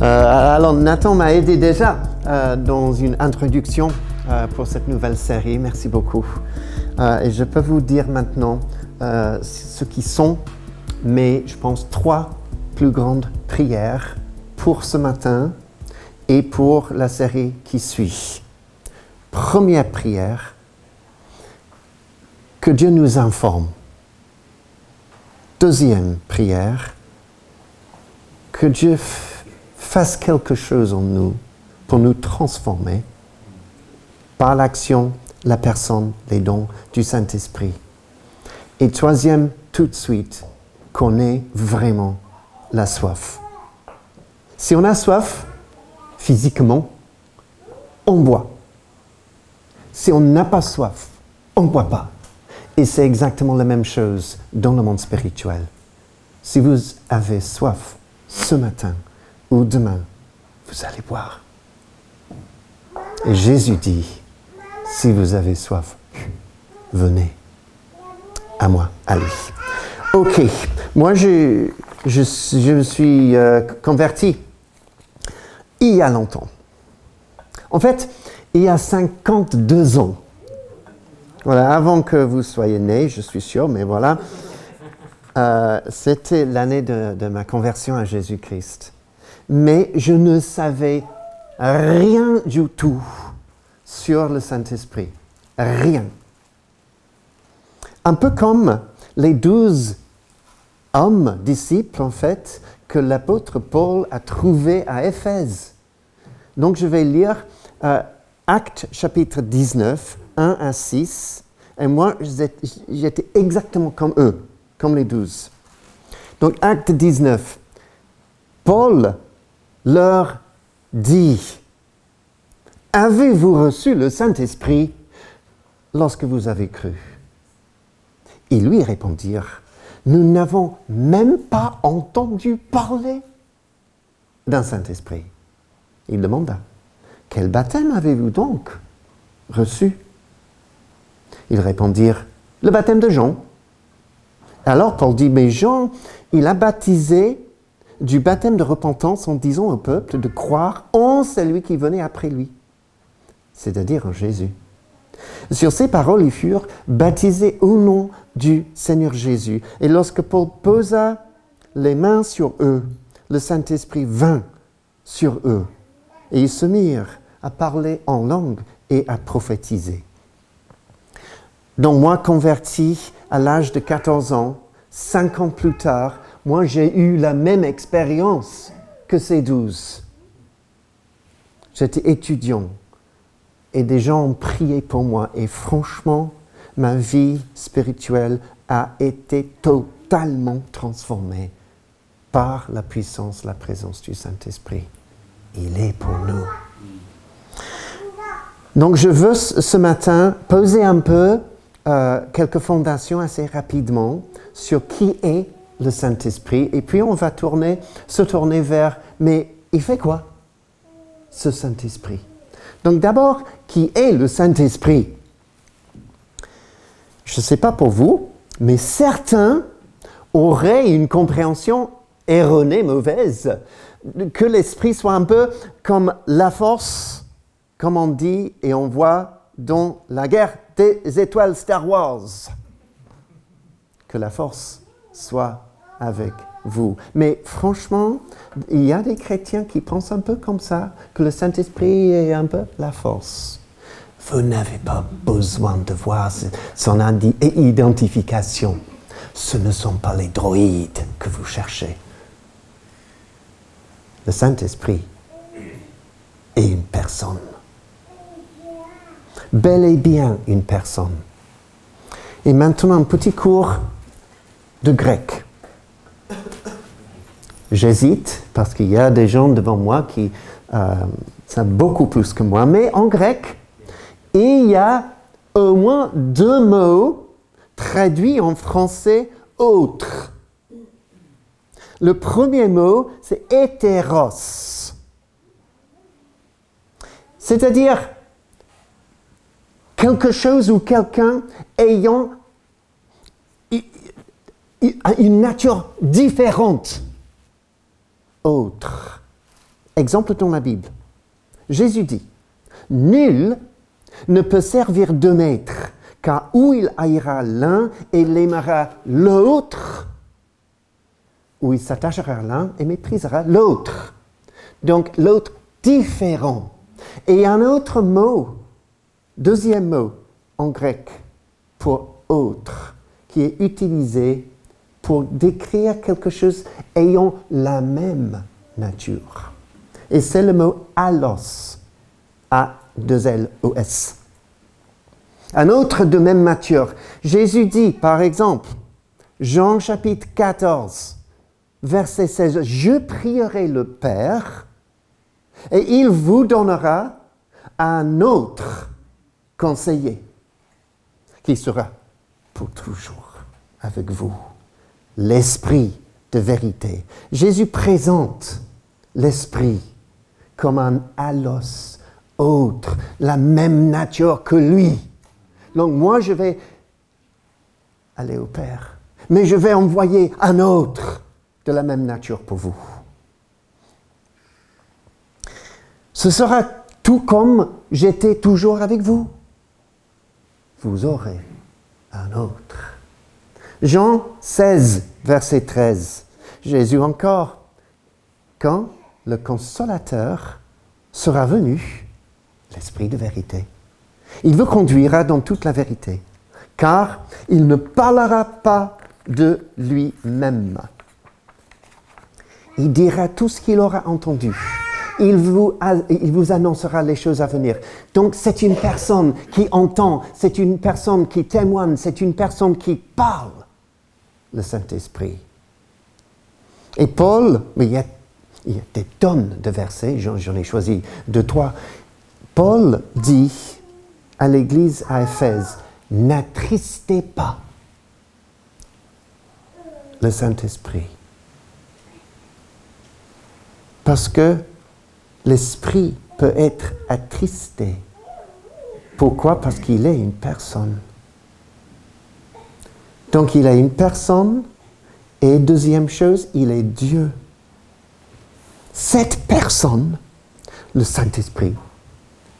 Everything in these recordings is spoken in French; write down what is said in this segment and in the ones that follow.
Euh, alors Nathan m'a aidé déjà euh, dans une introduction euh, pour cette nouvelle série. Merci beaucoup. Et je peux vous dire maintenant ce qui sont mes, je pense, trois plus grandes prières pour ce matin et pour la série qui suit. Première prière, que Dieu nous informe. Deuxième prière, que Dieu fasse quelque chose en nous pour nous transformer par l'action, la personne, les dons du Saint-Esprit. Et troisième, tout de suite, qu'on ait vraiment la soif. Si on a soif, physiquement, on boit. Si on n'a pas soif, on ne boit pas. Et c'est exactement la même chose dans le monde spirituel. Si vous avez soif ce matin ou demain, vous allez boire. Et Jésus dit, si vous avez soif, venez à moi, allez. Ok, moi je, me suis euh, converti il y a longtemps. En fait, il y a 52 ans. Voilà, avant que vous soyez né, je suis sûr, mais voilà. Euh, C'était l'année de, de ma conversion à Jésus-Christ. Mais je ne savais rien du tout sur le Saint-Esprit. Rien. Un peu comme les douze hommes, disciples en fait, que l'apôtre Paul a trouvés à Éphèse. Donc je vais lire euh, Actes chapitre 19, 1 à 6. Et moi, j'étais exactement comme eux, comme les douze. Donc Acte 19. Paul leur dit, Avez-vous reçu le Saint-Esprit lorsque vous avez cru? Ils lui répondirent, Nous n'avons même pas entendu parler d'un Saint-Esprit. Il demanda, Quel baptême avez-vous donc reçu? Ils répondirent, Le baptême de Jean. Alors Paul dit, Mais Jean, il a baptisé du baptême de repentance en disant au peuple de croire en celui qui venait après lui, c'est-à-dire en Jésus. Sur ces paroles, ils furent baptisés au nom du Seigneur Jésus. Et lorsque Paul posa les mains sur eux, le Saint-Esprit vint sur eux. Et ils se mirent à parler en langue et à prophétiser. Donc moi, converti à l'âge de 14 ans, cinq ans plus tard, moi j'ai eu la même expérience que ces douze. J'étais étudiant et des gens ont prié pour moi et franchement, ma vie spirituelle a été totalement transformée par la puissance, la présence du Saint-Esprit. Il est pour nous. Donc je veux ce matin poser un peu euh, quelques fondations assez rapidement sur qui est le Saint-Esprit. Et puis on va tourner, se tourner vers, mais il fait quoi ce Saint-Esprit? Donc d'abord, qui est le Saint-Esprit? Je ne sais pas pour vous, mais certains auraient une compréhension erronée, mauvaise, que l'Esprit soit un peu comme la force, comme on dit et on voit dans la guerre des étoiles Star Wars. Que la force soit avec vous. Mais franchement, il y a des chrétiens qui pensent un peu comme ça, que le Saint-Esprit est un peu la force. Vous n'avez pas besoin de voir son identification. Ce ne sont pas les droïdes que vous cherchez. Le Saint-Esprit est une personne. Bel et bien une personne. Et maintenant, un petit cours de grec. J'hésite parce qu'il y a des gens devant moi qui euh, savent beaucoup plus que moi, mais en grec, il y a au moins deux mots traduits en français autre. Le premier mot, c'est hétéros. C'est-à-dire quelque chose ou quelqu'un ayant une nature différente. Autre. exemple dans la Bible. Jésus dit, Nul ne peut servir deux maîtres, car où il haïra l'un et l'aimera l'autre, ou il s'attachera à l'un et méprisera l'autre. Donc l'autre différent. Et un autre mot, deuxième mot en grec pour autre, qui est utilisé pour décrire quelque chose ayant la même nature. Et c'est le mot allos, A-2-L-O-S. Un autre de même nature. Jésus dit, par exemple, Jean chapitre 14, verset 16, Je prierai le Père et il vous donnera un autre conseiller qui sera pour toujours avec vous, l'Esprit de vérité. Jésus présente l'Esprit comme un allos autre, la même nature que lui. Donc moi, je vais aller au Père, mais je vais envoyer un autre de la même nature pour vous. Ce sera tout comme j'étais toujours avec vous. Vous aurez un autre. Jean 16, verset 13. Jésus encore. Quand le consolateur sera venu, l'Esprit de vérité, il vous conduira dans toute la vérité, car il ne parlera pas de lui-même. Il dira tout ce qu'il aura entendu. Il vous, il vous, annoncera les choses à venir. Donc c'est une personne qui entend, c'est une personne qui témoigne, c'est une personne qui parle, le Saint-Esprit. Et Paul, mais il y, a, il y a des tonnes de versets, j'en ai choisi deux, trois. Paul dit à l'église à Éphèse, n'attristez pas le Saint-Esprit. Parce que l'esprit peut être attristé. Pourquoi? Parce qu'il est une personne. Donc il est une personne et deuxième chose, il est Dieu. Cette personne, le Saint-Esprit,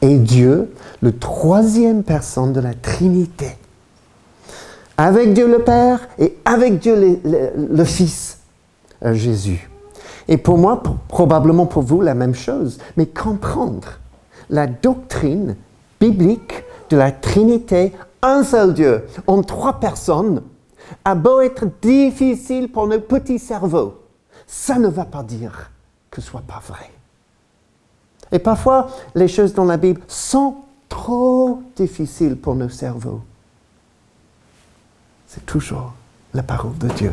est Dieu, le troisième personne de la Trinité. Avec Dieu le Père et avec Dieu le, Fils, euh, Jésus. Et pour moi, probablement pour vous, la même chose. Mais comprendre la doctrine biblique de la Trinité, un seul Dieu, en trois personnes, a beau être difficile pour nos petits cerveaux, ça ne va pas dire que ce soit pas vrai. Et parfois, les choses dans la Bible sont trop difficiles pour nos cerveaux. C'est toujours la parole de Dieu,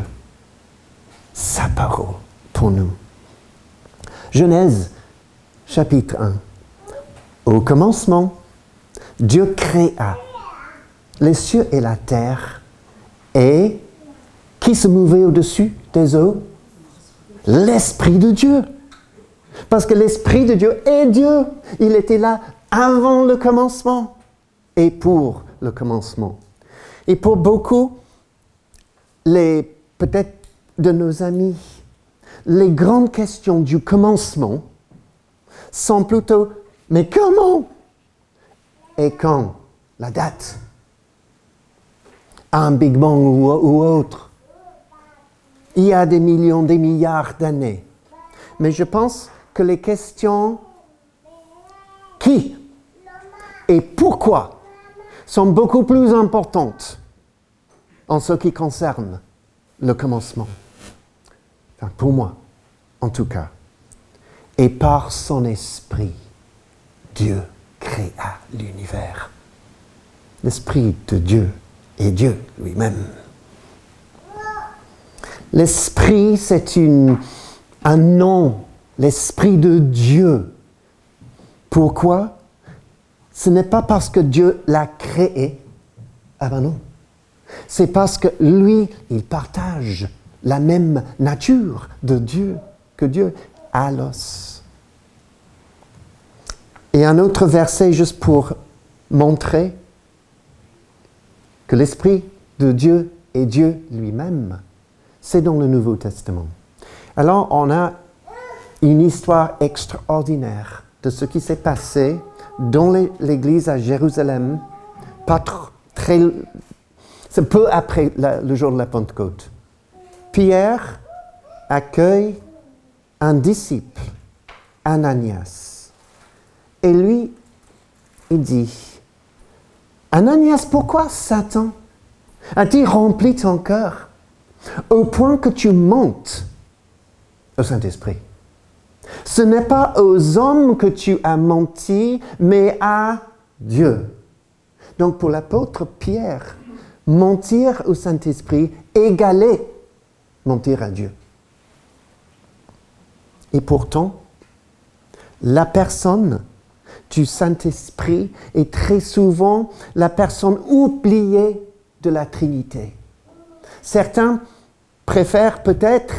sa parole pour nous. Genèse chapitre 1. Au commencement, Dieu créa les cieux et la terre et qui se mouvait au-dessus des eaux? L'Esprit de Dieu. Parce que l'Esprit de Dieu est Dieu. Il était là avant le commencement et pour le commencement. Et pour beaucoup, les peut-être de nos amis les grandes questions du commencement sont plutôt mais comment et quand la date? Un Big Bang ou, autre il y a des millions, des milliards d'années. Mais je pense que les questions qui et pourquoi sont beaucoup plus importantes en ce qui concerne le commencement pour moi en tout cas, et par son esprit, Dieu créa l'univers. L'esprit de Dieu est Dieu lui-même. L'esprit, c'est un nom, l'esprit de Dieu. Pourquoi? Ce n'est pas parce que Dieu l'a créé. Ah ben non. C'est parce que lui, il partage la même nature de Dieu que Dieu, alos. Et un autre verset juste pour montrer que l'Esprit de Dieu est Dieu lui-même, c'est dans le Nouveau Testament. Alors on a une histoire extraordinaire de ce qui s'est passé dans l'église à Jérusalem, peu après le jour de la Pentecôte. Pierre accueille un disciple, Ananias. Et lui, il dit, Ananias, pourquoi Satan a-t-il rempli ton cœur au point que tu montes au Saint-Esprit? Ce n'est pas aux hommes que tu as menti, mais à Dieu. Donc pour l'apôtre Pierre, mentir au Saint-Esprit égalait mentir à Dieu. Et pourtant, la personne du Saint-Esprit est très souvent la personne oubliée de la Trinité. Certains préfèrent peut-être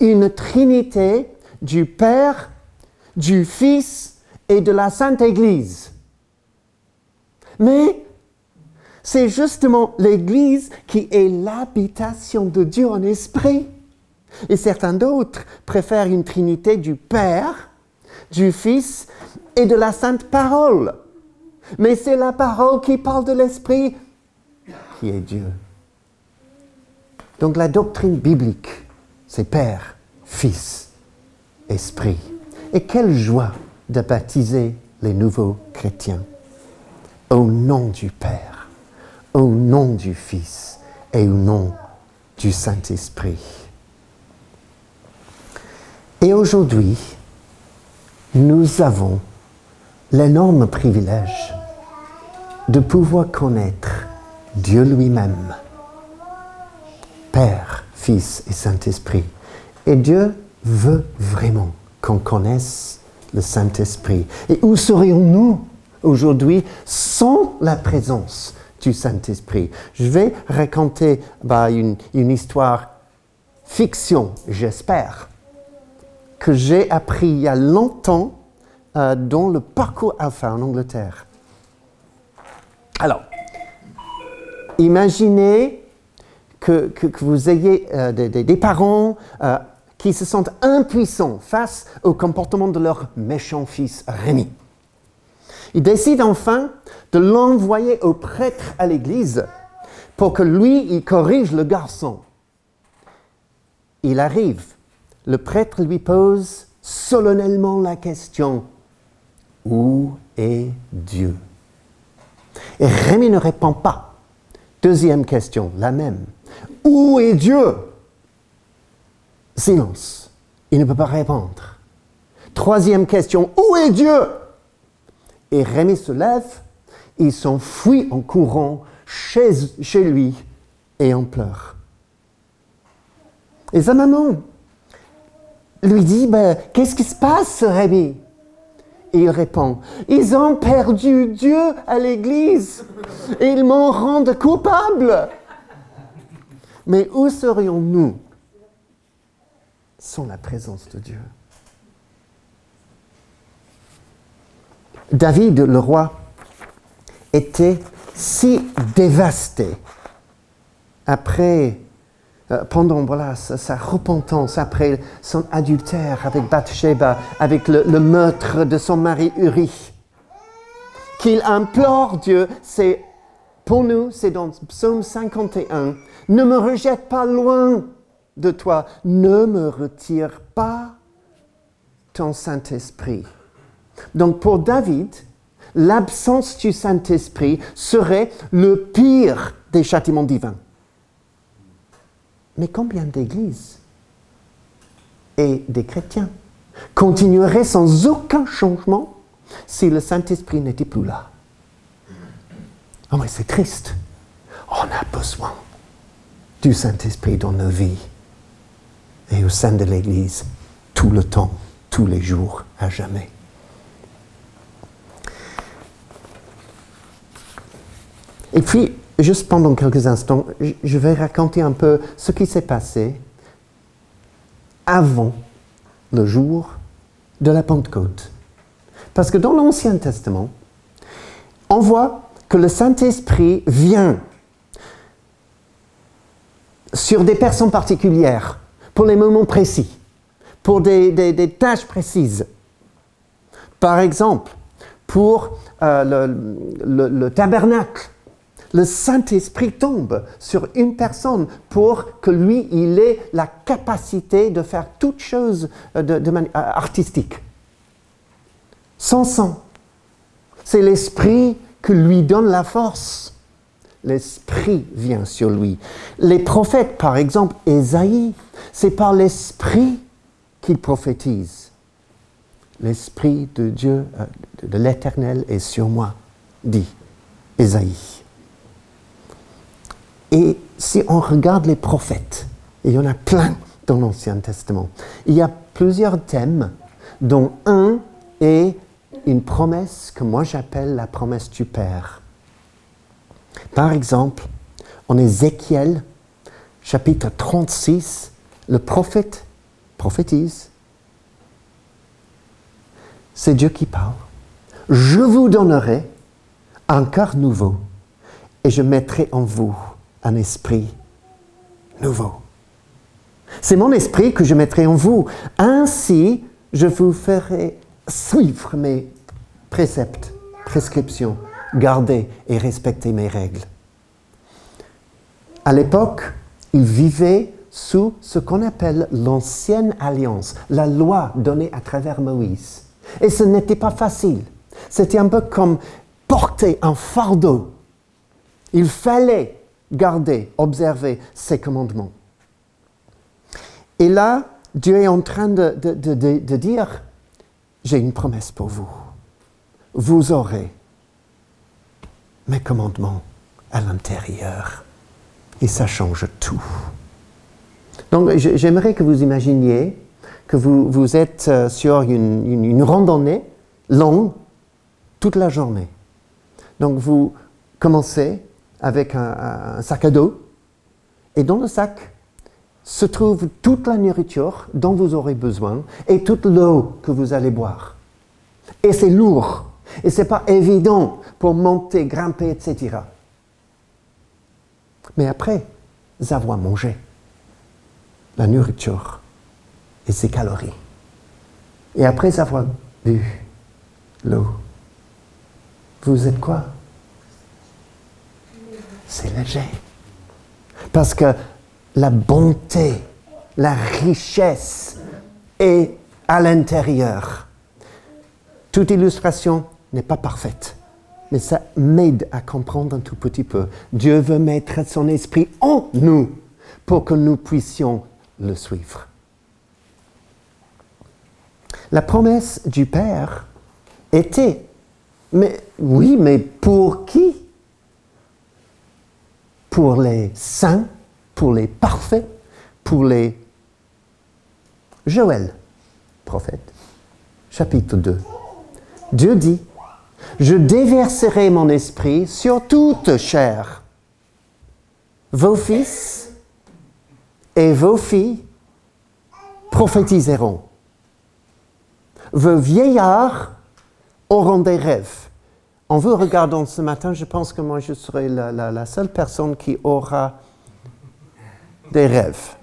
une Trinité du Père, du Fils et de la Sainte Église. Mais c'est justement l'Église qui est l'habitation de Dieu en esprit. Et certains d'autres préfèrent une Trinité du Père, du Fils et de la Sainte Parole. Mais c'est la parole qui parle de l'Esprit qui est Dieu. Donc la doctrine biblique, c'est Père, Fils, Esprit. Et quelle joie de baptiser les nouveaux chrétiens au nom du Père, au nom du Fils et au nom du Saint-Esprit. Et aujourd'hui, nous avons l'énorme privilège de pouvoir connaître Dieu lui-même, Père, Fils et Saint-Esprit. Et Dieu veut vraiment qu'on connaisse le Saint-Esprit. Et où serions-nous aujourd'hui sans la présence du Saint-Esprit? Je vais raconter bah, une, histoire fiction, j'espère, que j'ai appris il y a longtemps euh, dans le parcours alpha en Angleterre. Alors, imaginez que, vous ayez euh, des, parents euh, qui se sentent impuissants face au comportement de leur méchant fils Rémi. Ils décident enfin de l'envoyer au prêtre à l'église pour que lui, il corrige le garçon. Il arrive. Le prêtre lui pose solennellement la question, où est Dieu? Et Rémi ne répond pas. Deuxième question, la même. Où est Dieu? Silence. Il ne peut pas répondre. Troisième question, où est Dieu? Et Rémi se lève, il s'enfuit en courant chez, chez lui et en pleure. Et sa maman lui dit, ben, qu'est-ce qui se passe, Rémi? Il répond, ils ont perdu Dieu à l'église et ils m'en rendent coupable. Mais où serions-nous sans la présence de Dieu? David, le roi, était si dévasté après pendant voilà, sa, repentance après son adultère avec Bathsheba, avec le, meurtre de son mari Uri, qu'il implore Dieu, c'est pour nous, c'est dans Psaume 51, ne me rejette pas loin de toi, ne me retire pas ton Saint-Esprit. Donc pour David, l'absence du Saint-Esprit serait le pire des châtiments divins. Mais combien d'églises et des chrétiens continueraient sans aucun changement si le Saint-Esprit n'était plus là? Oh mais c'est triste. On a besoin du Saint-Esprit dans nos vies et au sein de l'Église tout le temps, tous les jours, à jamais. Et puis, juste pendant quelques instants, je vais raconter un peu ce qui s'est passé avant le jour de la Pentecôte. Parce que dans l'Ancien Testament, on voit que le Saint-Esprit vient sur des personnes particulières, pour les moments précis, pour des, tâches précises. Par exemple, pour euh, le tabernacle, le Saint-Esprit tombe sur une personne pour que lui, il ait la capacité de faire toute chose euh, de, de mani- euh, artistique. Sans sang. C'est l'Esprit qui lui donne la force. L'Esprit vient sur lui. Les prophètes, par exemple, Ésaïe, c'est par l'Esprit qu'il prophétise. L'Esprit de Dieu, euh, de de l'Éternel est sur moi, dit Ésaïe. Et si on regarde les prophètes, et il y en a plein dans l'Ancien Testament, il y a plusieurs thèmes, dont un est une promesse que moi j'appelle la promesse du Père. Par exemple, en Ézéchiel, chapitre 36, le prophète prophétise. C'est Dieu qui parle. Je vous donnerai un cœur nouveau et je mettrai en vous un esprit nouveau. C'est mon esprit que je mettrai en vous. Ainsi, je vous ferai suivre mes préceptes, prescriptions, garder et respecter mes règles. À l'époque, ils vivaient sous ce qu'on appelle l'ancienne alliance, la loi donnée à travers Moïse. Et ce n'était pas facile. C'était un peu comme porter un fardeau. Il fallait garder, observer ces commandements. Et là, Dieu est en train de, de- de- dire, j'ai une promesse pour vous. Vous aurez mes commandements à l'intérieur. Et ça change tout. Donc j'aimerais que vous imaginiez que vous, vous êtes euh, sur une- une randonnée longue toute la journée. Donc vous commencez avec un, sac à dos et dans le sac se trouve toute la nourriture dont vous aurez besoin et toute l'eau que vous allez boire. Et c'est lourd et c'est pas évident pour monter, grimper, etc. Mais après avoir mangé la nourriture et ses calories, et après avoir bu l'eau, vous êtes quoi? C'est léger. Parce que la bonté, la richesse est à l'intérieur. Toute illustration n'est pas parfaite, mais ça m'aide à comprendre un tout petit peu. Dieu veut mettre son esprit en nous pour que nous puissions le suivre. La promesse du Père était, mais oui, mais pour qui Pour les saints, pour les parfaits, pour les... Joël, prophète, chapitre 2. Dieu dit, je déverserai mon esprit sur toute chair. Vos fils et vos filles prophétiseront. Vos vieillards auront des rêves. En vous regardant ce matin, je pense que moi, je serai la, seule personne qui aura des rêves.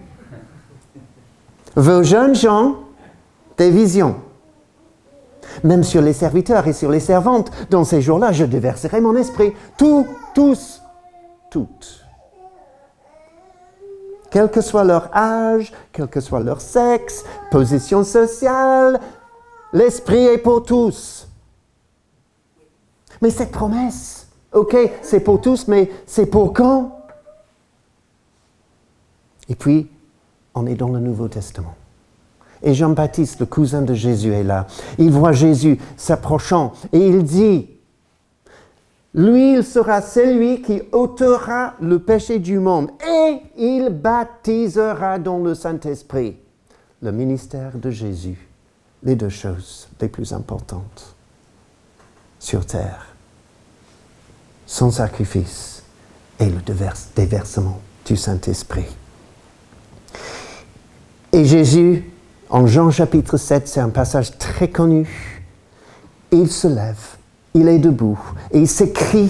Vos jeunes gens, des visions. Même sur les serviteurs et sur les servantes, dans ces jours-là, je déverserai mon esprit. Tous, tous, toutes. Quel que soit leur âge, quel que soit leur sexe, position sociale, l'esprit est pour tous. Mais cette promesse, ok, c'est pour tous, mais c'est pour quand? Et puis, on est dans le Nouveau Testament. Et Jean-Baptiste, le cousin de Jésus, est là. Il voit Jésus s'approchant et il dit, lui, il sera celui qui ôtera le péché du monde et il baptisera dans le Saint-Esprit. Le ministère de Jésus, les deux choses les plus importantes sur terre, son sacrifice et le dévers- déversement du Saint-Esprit. Et Jésus, en Jean chapitre 7, c'est un passage très connu, il se lève, il est debout et il s'écrie,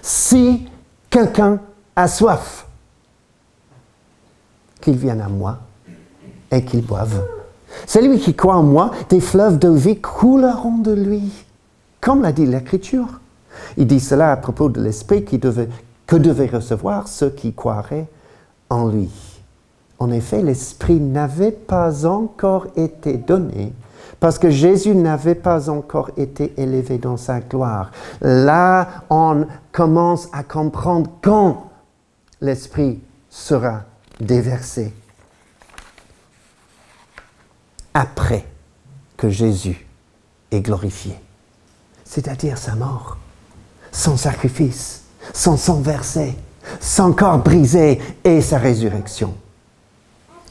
si quelqu'un a soif, qu'il vienne à moi et qu'il boive. Celui qui croit en moi, des fleuves de vie couleront de lui, comme l'a dit l'Écriture. Il dit cela à propos de l'Esprit qui devait, que devaient recevoir ceux qui croiraient en lui. En effet, l'Esprit n'avait pas encore été donné parce que Jésus n'avait pas encore été élevé dans sa gloire. Là, on commence à comprendre quand l'Esprit sera déversé. Après que Jésus est glorifié, c'est-à-dire sa mort, son sacrifice, son sang versé, son corps brisé et sa résurrection.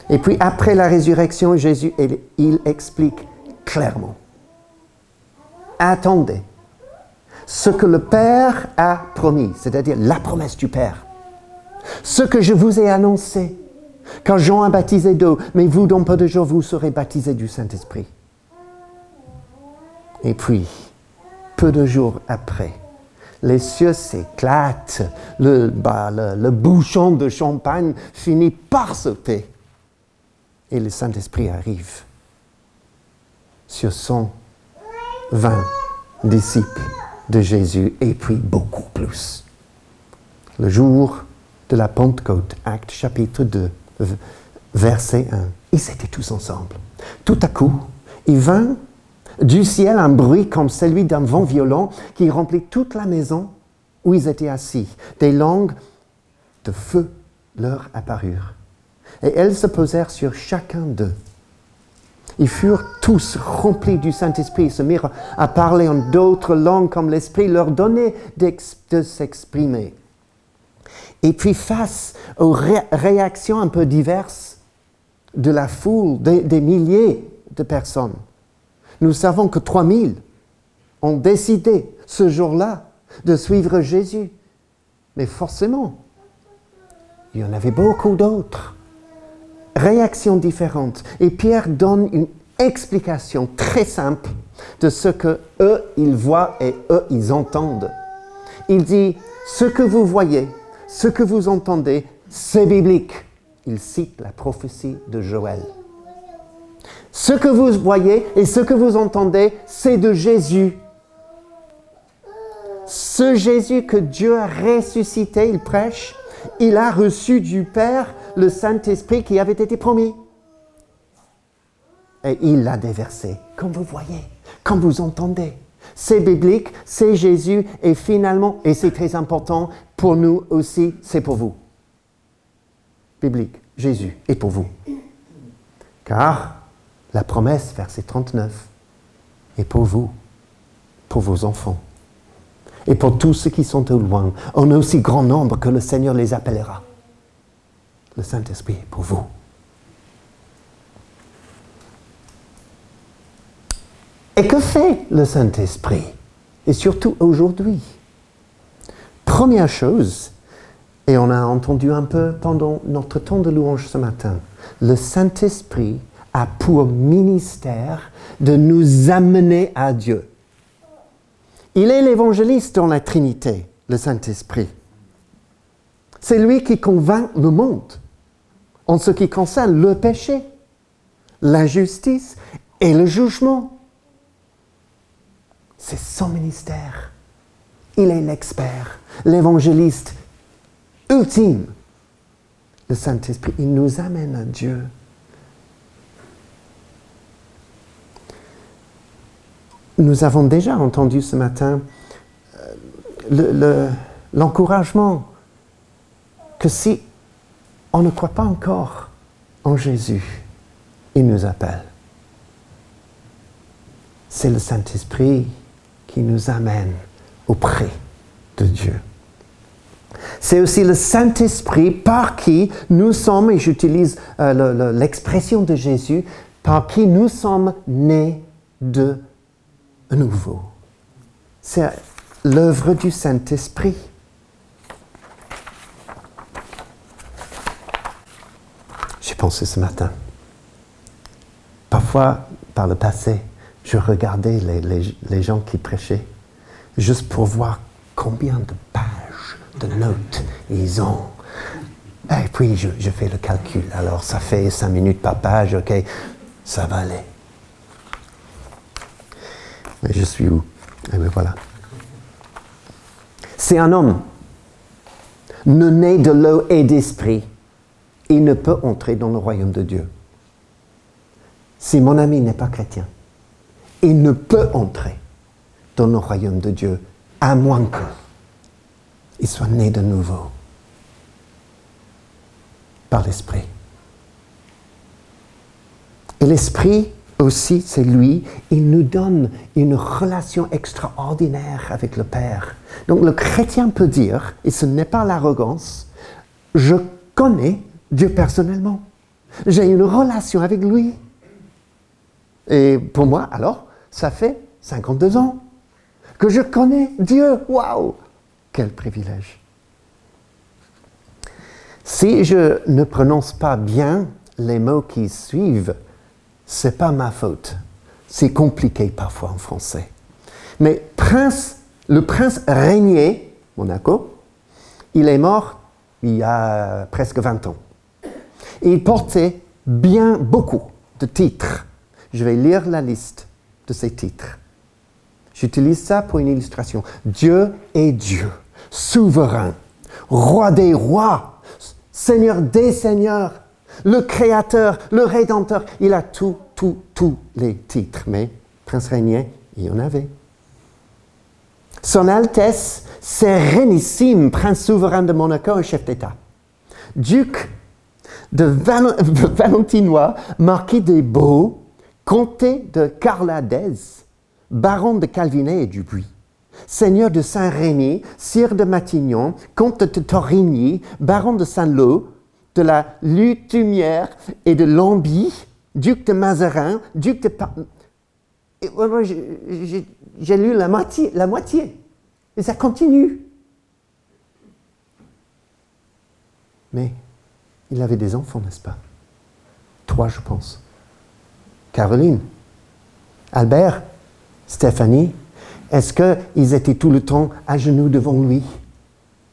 Et puis après la résurrection, Jésus, il explique clairement. Attendez ce que le Père a promis, c'est-à-dire la promesse du Père. Ce que je vous ai annoncé quand Jean a baptisé d'eau, mais vous, dans peu de jours, vous serez baptisés du Saint-Esprit. Et puis, peu de jours après, les cieux s'éclatent, le, bah, le, bouchon de champagne finit par sauter, et le Saint-Esprit arrive sur 120 disciples de Jésus et puis beaucoup plus. Le jour de la Pentecôte, acte chapitre 2, verset 1, ils étaient tous ensemble. Tout à coup, il vint du ciel un bruit comme celui d'un vent violent qui remplit toute la maison où ils étaient assis. Des langues de feu leur apparurent. Et elles se posèrent sur chacun d'eux. Ils furent tous remplis du Saint-Esprit, se mirent à parler en d'autres langues comme l'Esprit leur donnait de s'exprimer. Et puis face aux réactions un peu diverses de la foule, des, milliers de personnes, nous savons que 3000 ont décidé ce jour-là de suivre Jésus. Mais forcément, il y en avait beaucoup d'autres réactions différentes. Et Pierre donne une explication très simple de ce que eux, ils voient et eux, ils entendent. Il dit, ce que vous voyez, ce que vous entendez, c'est biblique. Il cite la prophétie de Joël. Ce que vous voyez et ce que vous entendez, c'est de Jésus. Ce Jésus que Dieu a ressuscité, il prêche, il a reçu du Père le Saint-Esprit qui avait été promis. Et il l'a déversé, comme vous voyez, comme vous entendez. C'est biblique, c'est Jésus, et finalement, et c'est très important, pour nous aussi, c'est pour vous. Biblique, Jésus est pour vous. Car la promesse, verset 39, est pour vous, pour vos enfants, et pour tous ceux qui sont au loin, en aussi grand nombre que le Seigneur les appellera le Saint-Esprit est pour vous. Et que fait le Saint-Esprit? Et surtout aujourd'hui. Première chose, et on a entendu un peu pendant notre temps de louange ce matin, le Saint-Esprit a pour ministère de nous amener à Dieu. Il est l'évangéliste dans la Trinité, le Saint-Esprit. C'est lui qui convainc le monde en ce qui concerne le péché, la justice et le jugement. C'est son ministère. Il est l'expert, l'évangéliste ultime. Le Saint-Esprit, il nous amène à Dieu. Nous avons déjà entendu ce matin euh, l'encouragement que si on ne croit pas encore en Jésus, il nous appelle. C'est le Saint-Esprit qui nous amène auprès de Dieu. C'est aussi le Saint-Esprit par qui nous sommes, et j'utilise euh, l'expression de Jésus, par qui nous sommes nés de nouveau. C'est l'œuvre du Saint-Esprit. pensé ce matin. Parfois, par le passé, je regardais les, gens qui prêchaient juste pour voir combien de pages de notes ils ont. Et puis, je, fais le calcul. Alors, ça fait cinq minutes par page, OK. ça va aller. Je suis où Eh bien voilà. C'est un homme, ne né de l'eau et d'esprit. Il ne peut entrer dans le royaume de Dieu. Si mon ami n'est pas chrétien, il ne peut entrer dans le royaume de Dieu, à moins qu'il soit né de nouveau par l'Esprit. Et l'Esprit aussi, c'est lui, il nous donne une relation extraordinaire avec le Père. Donc le chrétien peut dire, et ce n'est pas l'arrogance, je connais Dieu personnellement. J'ai une relation avec lui. Et pour moi, alors, ça fait 52 ans que je connais Dieu. Waouh Quel privilège. Si je ne prononce pas bien les mots qui suivent, c'est pas ma faute. C'est compliqué parfois en français. Mais prince, le prince régnier, Monaco, il est mort il y a presque 20 ans. Il portait bien beaucoup de titres. Je vais lire la liste de ces titres. J'utilise ça pour une illustration. Dieu est Dieu, souverain, roi des rois, seigneur des seigneurs, le créateur, le rédempteur. Il a tout, tout, tous les titres. Mais prince régnier, il y en avait. Son Altesse Sérénissime, prince souverain de Monaco et chef d'État. Duc de Valentinois, marquis des Beaux, comté de Carladez, baron de Calvinet et Dubuis, seigneur de Saint-Rémy, sire de Matignon, comte de Torigny, baron de Saint-Lô, de la Lutumière et de Lambie, duc de Mazarin, duc de... j'ai lu la moitié, la moitié, et ça continue. Mais il avait des enfants, n'est-ce pas? Trois, je pense. Caroline, Albert, Stéphanie, est-ce qu'ils étaient tout le temps à genoux devant lui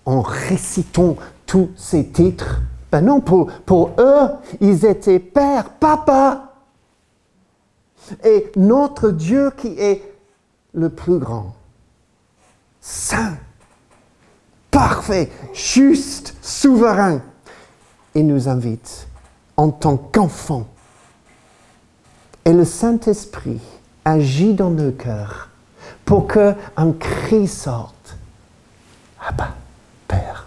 en récitant tous ces titres? Ben non, pour, eux, ils étaient père, papa. Et notre Dieu qui est le plus grand, saint, parfait, juste, souverain, il nous invite en tant qu'enfants. Et le Saint-Esprit agit dans nos cœurs pour qu'un cri sorte. Abba, Père.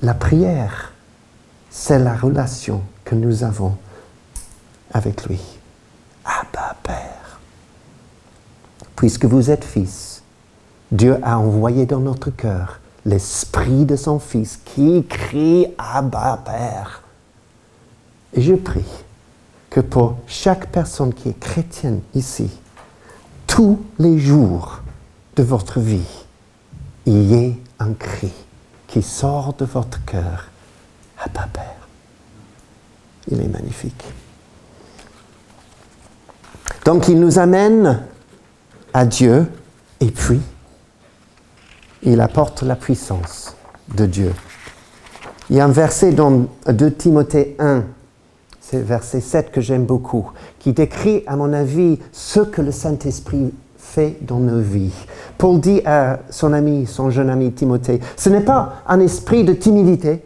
La prière, c'est la relation que nous avons avec lui. Abba, Père. Puisque vous êtes fils, Dieu a envoyé dans notre cœur l'esprit de son Fils qui crie Abba Père. Et je prie que pour chaque personne qui est chrétienne ici, tous les jours de votre vie, il y ait un cri qui sort de votre cœur. Abba Père. Il est magnifique. Donc il nous amène à Dieu et puis il apporte la puissance de Dieu. Il y a un verset dans 2 Timothée 1, c'est verset 7 que j'aime beaucoup, qui décrit, à mon avis, ce que le Saint-Esprit dans nos vies. Paul dit à son ami, son jeune ami Timothée, ce n'est pas un esprit de timidité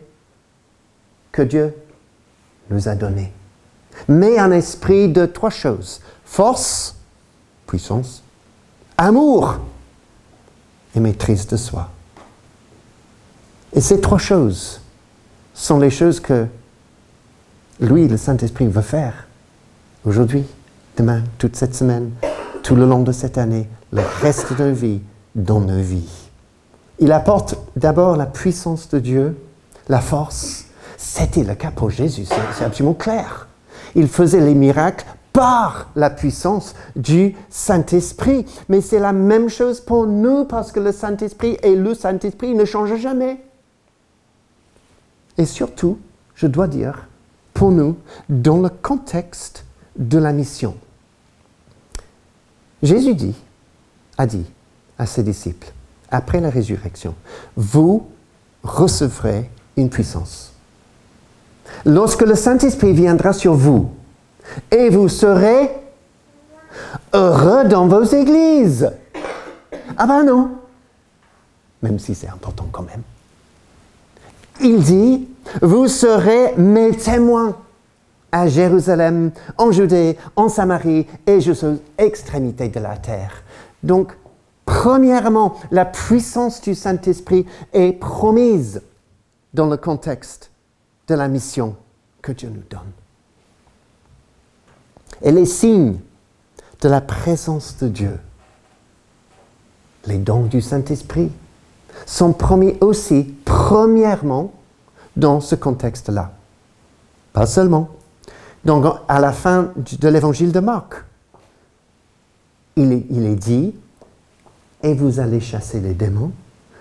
que Dieu nous a donné, mais un esprit de trois choses. Force, puissance, amour et maîtrise de soi. Et ces trois choses sont les choses que lui, le Saint-Esprit, veut faire aujourd'hui, demain, toute cette semaine, tout le long de cette année, le reste de nos vies, dans nos vies. Il apporte d'abord la puissance de Dieu, la force. C'était le cas pour Jésus, c'est absolument clair. Il faisait les miracles par la puissance du Saint-Esprit. Mais c'est la même chose pour nous parce que le Saint-Esprit et le Saint-Esprit ne changent jamais. Et surtout, je dois dire, pour nous, dans le contexte de la mission. Jésus dit, a dit à ses disciples, après la résurrection, vous recevrez une puissance. Lorsque le Saint-Esprit viendra sur vous, et vous serez heureux dans vos églises. Ah ben non, même si c'est important quand même. Il dit, vous serez mes témoins à Jérusalem, en Judée, en Samarie et jusqu'aux extrémités de la terre. Donc, premièrement, la puissance du Saint-Esprit est promise dans le contexte de la mission que Dieu nous donne. Et les signes de la présence de Dieu, les dons du Saint-Esprit, sont promis aussi, premièrement, dans ce contexte-là. Pas seulement. Donc, à la fin de l'évangile de Marc, il est, dit, et vous allez chasser les démons,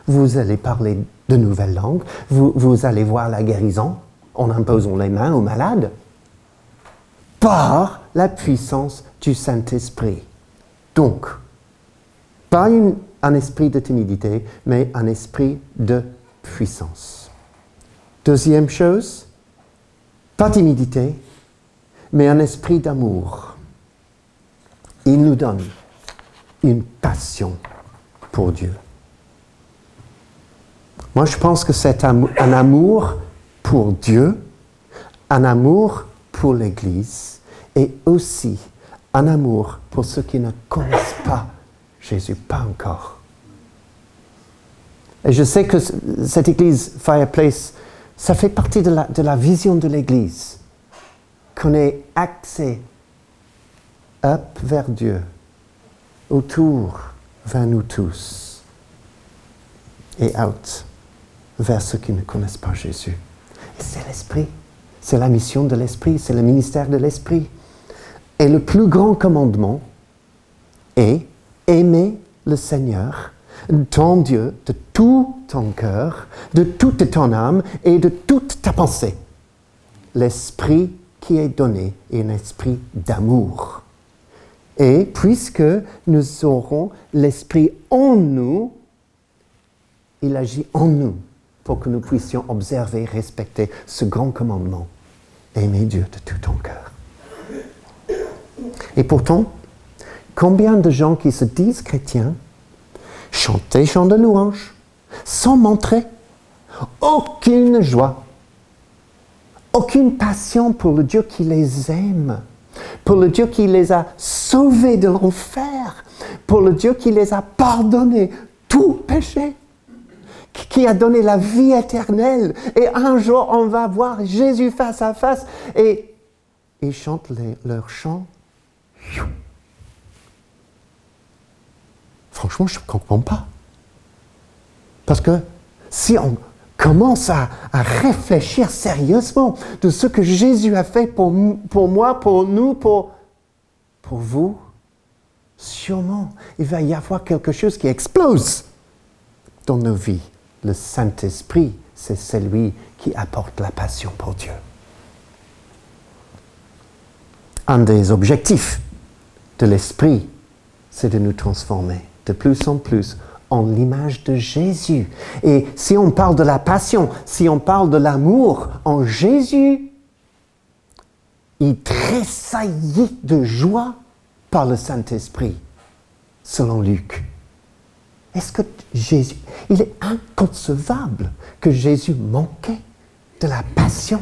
vous allez parler de nouvelles langues, vous, allez voir la guérison en imposant les mains aux malades, par la puissance du Saint-Esprit. Donc, pas un esprit de timidité, mais un esprit de puissance. Deuxième chose, pas timidité, mais un esprit d'amour. Il nous donne une passion pour Dieu. Moi, je pense que c'est un, amour pour Dieu, un amour pour l'Église et aussi un amour pour ceux qui ne connaissent pas Jésus, pas encore. Et je sais que cette Église Fireplace, ça fait partie de la, vision de l'Église qu'on ait accès up vers Dieu, autour vers nous tous, et out vers ceux qui ne connaissent pas Jésus. Et c'est l'Esprit, c'est la mission de l'Esprit, c'est le ministère de l'Esprit. Et le plus grand commandement est aimer le Seigneur, ton Dieu, de tout ton cœur, de toute ton âme et de toute ta pensée. L'Esprit qui est donné un esprit d'amour. Et puisque nous aurons l'Esprit en nous, il agit en nous pour que nous puissions observer, respecter ce grand commandement. Aimer Dieu de tout ton cœur. Et pourtant, combien de gens qui se disent chrétiens chantent des chants de louange sans montrer aucune joie, aucune passion pour le Dieu qui les aime, pour le Dieu qui les a sauvés de l'enfer, pour le Dieu qui les a pardonnés tout péché, qui a donné la vie éternelle. Et un jour, on va voir Jésus face à face et ils chantent leurs chants. Franchement, je ne comprends pas. Parce que si on commence à, réfléchir sérieusement de ce que Jésus a fait pour, pour moi, pour nous, pour, pour vous, sûrement, il va y avoir quelque chose qui explose dans nos vies. Le Saint-Esprit, c'est celui qui apporte la passion pour Dieu. Un des objectifs de l'Esprit, c'est de nous transformer de plus en plus en l'image de Jésus. Et si on parle de la passion, si on parle de l'amour en Jésus, il tressaillit de joie par le Saint-Esprit, selon Luc. Est-ce que Jésus, il est inconcevable que Jésus manquait de la passion?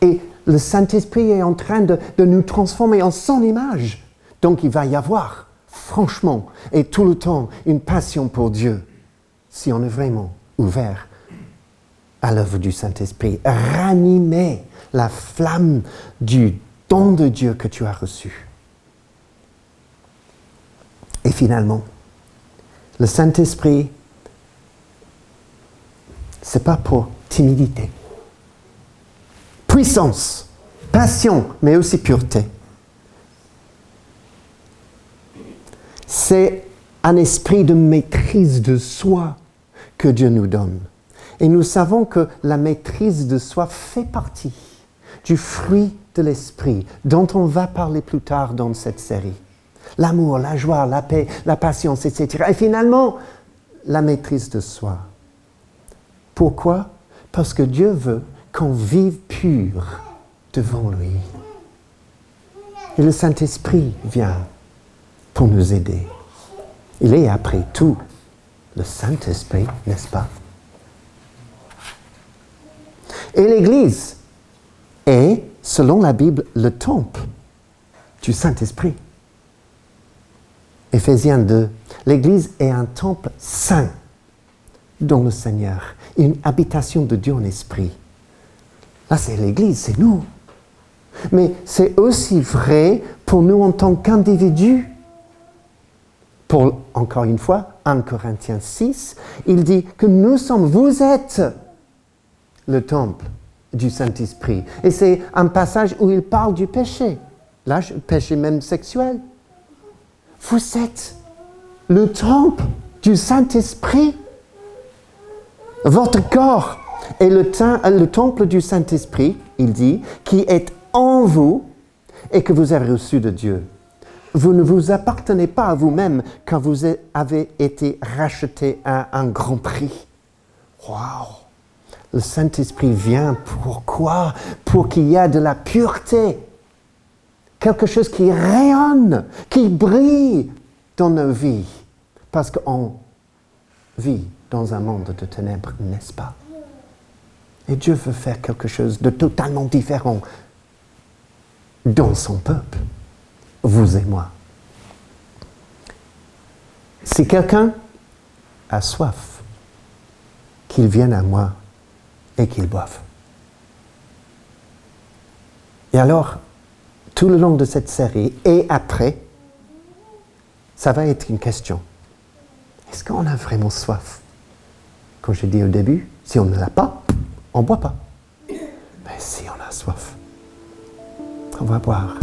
Et le Saint-Esprit est en train de, de nous transformer en son image. Donc il va y avoir franchement et tout le temps une passion pour Dieu, si on est vraiment ouvert à l'œuvre du Saint-Esprit, ranimer la flamme du don de Dieu que tu as reçu. Et finalement, le Saint-Esprit, c'est pas pour timidité. Puissance, passion, mais aussi pureté. C'est un esprit de maîtrise de soi que Dieu nous donne. Et nous savons que la maîtrise de soi fait partie du fruit de l'esprit dont on va parler plus tard dans cette série. L'amour, la joie, la paix, la patience, etc. Et finalement, la maîtrise de soi. Pourquoi? Parce que Dieu veut qu'on vive pur devant lui. Et le Saint-Esprit vient pour nous aider. Il est après tout le Saint-Esprit, n'est-ce pas? Et l'Église est, selon la Bible, le temple du Saint-Esprit. Éphésiens 2, l'Église est un temple saint dont le Seigneur, une habitation de Dieu en esprit. Là, c'est l'Église, c'est nous. Mais c'est aussi vrai pour nous en tant qu'individus. Pour, encore une fois, 1 Corinthiens 6, il dit que nous sommes, vous êtes le temple du Saint-Esprit. Et c'est un passage où il parle du péché. Là, péché même sexuel. Vous êtes le temple du Saint-Esprit. Votre corps est le, le temple du Saint-Esprit, il dit, qui est en vous et que vous avez reçu de Dieu. Vous ne vous appartenez pas à vous-même quand vous avez été racheté à un grand prix. Waouh! Le Saint-Esprit vient pourquoi Pour qu'il y ait de la pureté. Quelque chose qui rayonne, qui brille dans nos vies. Parce qu'on vit dans un monde de ténèbres, n'est-ce pas? Et Dieu veut faire quelque chose de totalement différent dans son peuple, vous et moi. Si quelqu'un a soif, qu'il vienne à moi et qu'il boive. Et alors, tout le long de cette série et après, ça va être une question. Est-ce qu'on a vraiment soif? Comme je dis au début, si on ne l'a pas, on ne boit pas. Mais si on a soif, on va boire.